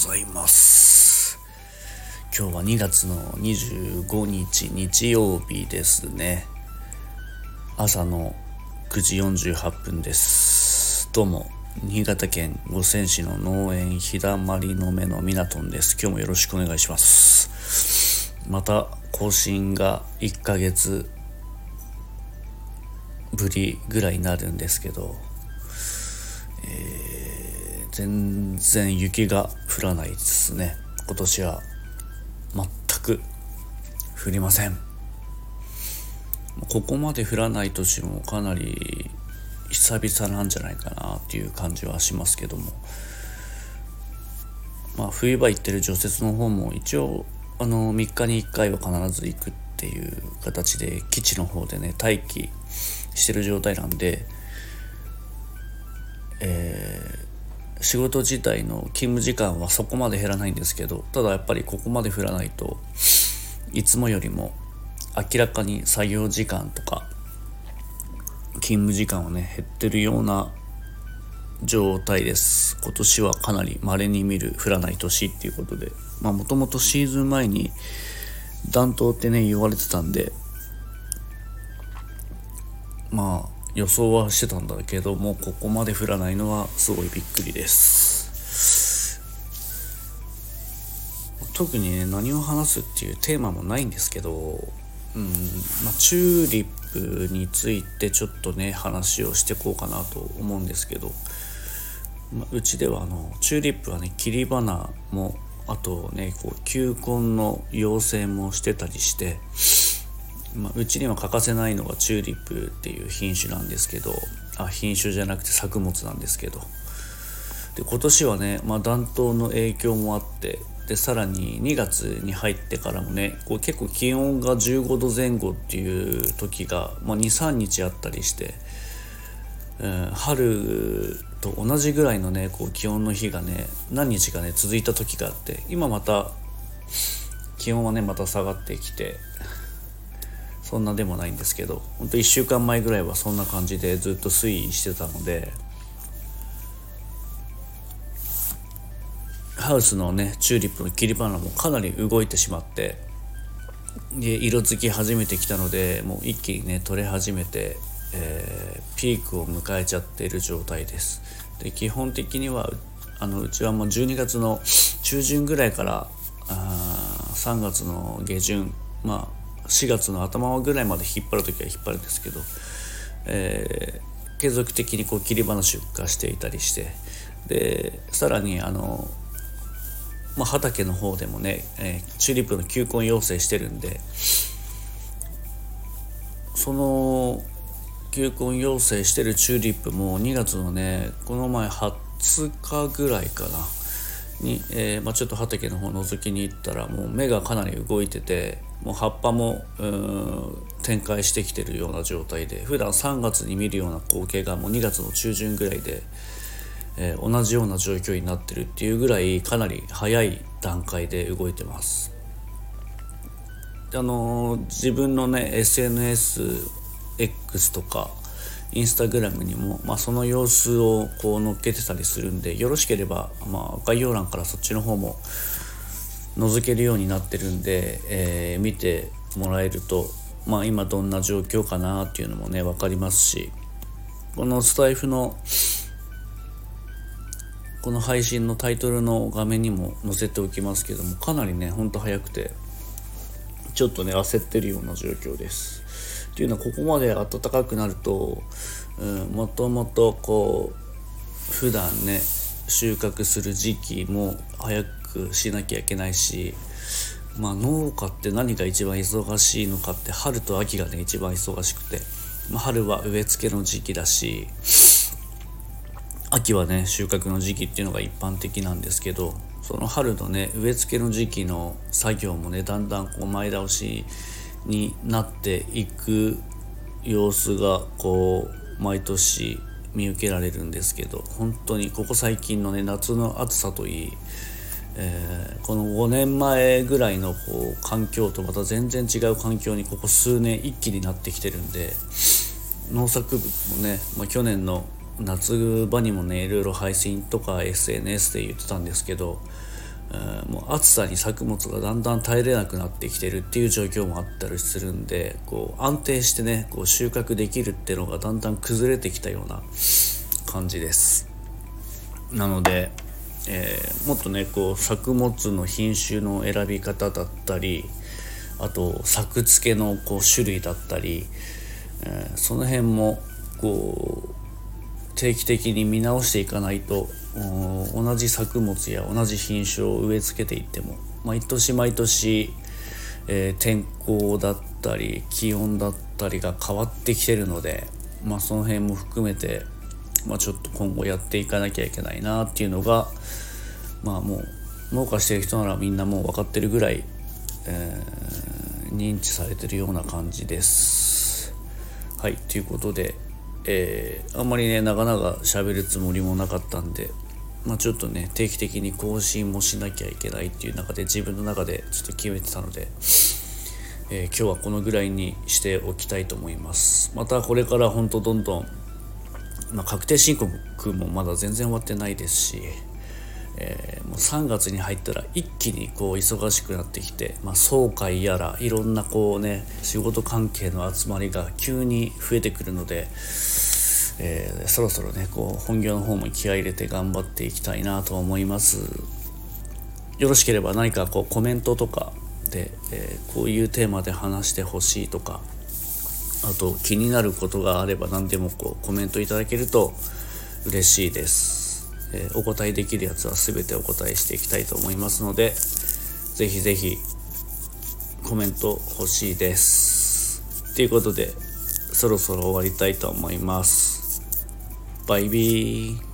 ざいます。今日は2月の25日日曜日ですね。朝の9時48分です。どうも新潟県五泉市の農園日だまりの目のみなとんです。今日もよろしくお願いします。また更新が1ヶ月ぶりぐらいになるんですけど、えー、全然雪が降らないですね。今年は全く降りません。ここまで降らない年もかなり久々なんじゃないかなっていう感じはしますけども。まあ冬場行ってる除雪の方も一応あの3日に1回は必ず行くっていう形で基地の方でね待機してる状態なんで、えー、仕事自体の勤務時間はそこまで減らないんですけどただやっぱりここまで降らないといつもよりも明らかに作業時間とか勤務時間はね減ってるような状態です。今年はかなり稀に見る降らない年っていうことで。まあもともとシーズン前に暖冬ってね言われてたんでまあ予想はしてたんだけどもここまで降らないのはすごいびっくりです。特にね何を話すっていうテーマもないんですけどうんまあ、チューリップについてちょっとね話をしてこうかなと思うんですけど、まあ、うちではあのチューリップはね切り花もあとねこう球根の養成もしてたりしてまあ、うちには欠かせないのがチューリップっていう品種なんですけどあ品種じゃなくて作物なんですけど。で今年はね、まあ、暖冬の影響もあってでさらに2月に入ってからもねこう結構気温が15度前後っていう時が、まあ、23日あったりして、うん、春と同じぐらいのねこう気温の日がね何日かね続いた時があって今また気温はねまた下がってきてそんなでもないんですけどほんと1週間前ぐらいはそんな感じでずっと推移してたのでハウスのねチューリップの切り花もかなり動いてしまってで色づき始めてきたのでもう一気にね取れ始めて、えー、ピークを迎えちゃっている状態です。で基本的にはあのうちはもう12月の中旬ぐらいからあ3月の下旬まあ4月の頭ぐらいまで引っ張る時は引っ張るんですけど、えー、継続的にこう切り花出荷していたりしてでさらにあの、まあ、畑の方でもね、えー、チューリップの球根養成してるんでその球根養成してるチューリップも2月のねこの前20日ぐらいかな。に、えーまあ、ちょっと畑の方覗きに行ったらもう芽がかなり動いててもう葉っぱも展開してきてるような状態で普段3月に見るような光景がもう2月の中旬ぐらいで、えー、同じような状況になってるっていうぐらいかなり早い段階で動いてます。あのー、自分のね SNSX とかインスタグラムにも、まあ、その様子をこう載っけてたりするんでよろしければ、まあ、概要欄からそっちの方も覗けるようになってるんで、えー、見てもらえると、まあ、今どんな状況かなっていうのもね分かりますしこのスタイフのこの配信のタイトルの画面にも載せておきますけどもかなりねほんと早くてちょっとね焦ってるような状況です。っていうのはここまで暖かくなると、うん、もともとこう普段ね収穫する時期も早くしなきゃいけないしまあ農家って何が一番忙しいのかって春と秋がね一番忙しくて、まあ、春は植え付けの時期だし秋はね収穫の時期っていうのが一般的なんですけどその春のね植え付けの時期の作業もねだんだんこう前倒しになっていく様子がこう毎年見受けられるんですけど本当にここ最近のね夏の暑さといい、えー、この5年前ぐらいのこう環境とまた全然違う環境にここ数年一気になってきてるんで農作物もね、まあ、去年の夏場にもねいろいろ配信とか SNS で言ってたんですけどもう暑さに作物がだんだん耐えれなくなってきてるっていう状況もあったりするんでこう安定してねこう収穫できるっていうのがだんだん崩れてきたような感じです。なので、えー、もっとねこう作物の品種の選び方だったりあと作付けのこう種類だったり、えー、その辺もこう定期的に見直していかないと同じ作物や同じ品種を植え付けていっても毎年毎年、えー、天候だったり気温だったりが変わってきてるので、まあ、その辺も含めて、まあ、ちょっと今後やっていかなきゃいけないなっていうのがまあもう農家してる人ならみんなもう分かってるぐらい、えー、認知されてるような感じです。はいということでえー、あんまりねなかなか喋るつもりもなかったんで、まあ、ちょっとね定期的に更新もしなきゃいけないっていう中で自分の中でちょっと決めてたので、えー、今日はこのぐらいにしておきたいと思います。またこれからほんとどんどん、まあ、確定申告もまだ全然終わってないですしえー、もう3月に入ったら一気にこう忙しくなってきて、まあ、総会やらいろんなこうね仕事関係の集まりが急に増えてくるので、えー、そろそろねこう本業の方も気合入れて頑張っていきたいなと思います。よろしければ何かこうコメントとかで、えー、こういうテーマで話してほしいとかあと気になることがあれば何でもこうコメントいただけると嬉しいです。えー、お答えできるやつは全てお答えしていきたいと思いますのでぜひぜひコメント欲しいです。ということでそろそろ終わりたいと思います。バイビー。